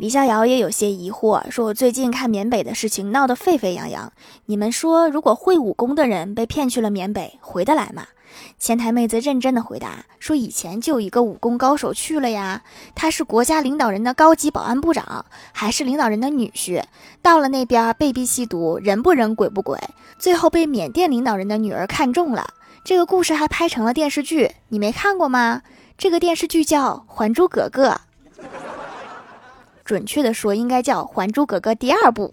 李逍遥也有些疑惑，说：“我最近看缅北的事情闹得沸沸扬扬，你们说，如果会武功的人被骗去了缅北，回得来吗？”前台妹子认真的回答说：“以前就有一个武功高手去了呀，他是国家领导人的高级保安部长，还是领导人的女婿。到了那边被逼吸毒，人不人鬼不鬼，最后被缅甸领导人的女儿看中了。这个故事还拍成了电视剧，你没看过吗？这个电视剧叫《还珠格格》。”准确的说，应该叫《还珠格格》第二部。